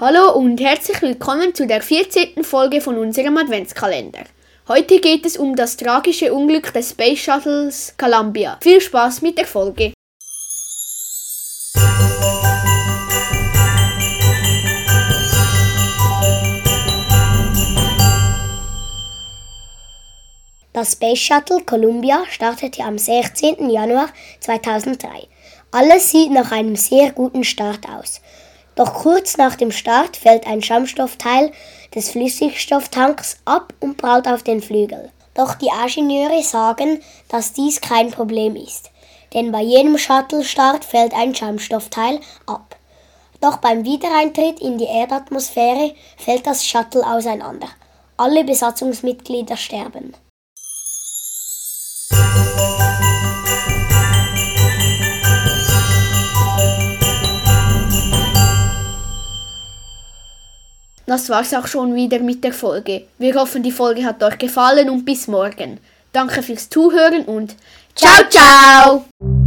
Hallo und herzlich willkommen zu der 14. Folge von unserem Adventskalender. Heute geht es um das tragische Unglück des Space Shuttles Columbia. Viel Spaß mit der Folge. Das Space Shuttle Columbia startete am 16. Januar 2003. Alles sieht nach einem sehr guten Start aus. Doch kurz nach dem Start fällt ein Schaumstoffteil des Flüssigstofftanks ab und braut auf den Flügel. Doch die Ingenieure sagen, dass dies kein Problem ist, denn bei jedem Shuttle-Start fällt ein Schaumstoffteil ab. Doch beim Wiedereintritt in die Erdatmosphäre fällt das Shuttle auseinander. Alle Besatzungsmitglieder sterben. Das war's auch schon wieder mit der Folge. Wir hoffen, die Folge hat euch gefallen und bis morgen. Danke fürs Zuhören und ciao ciao!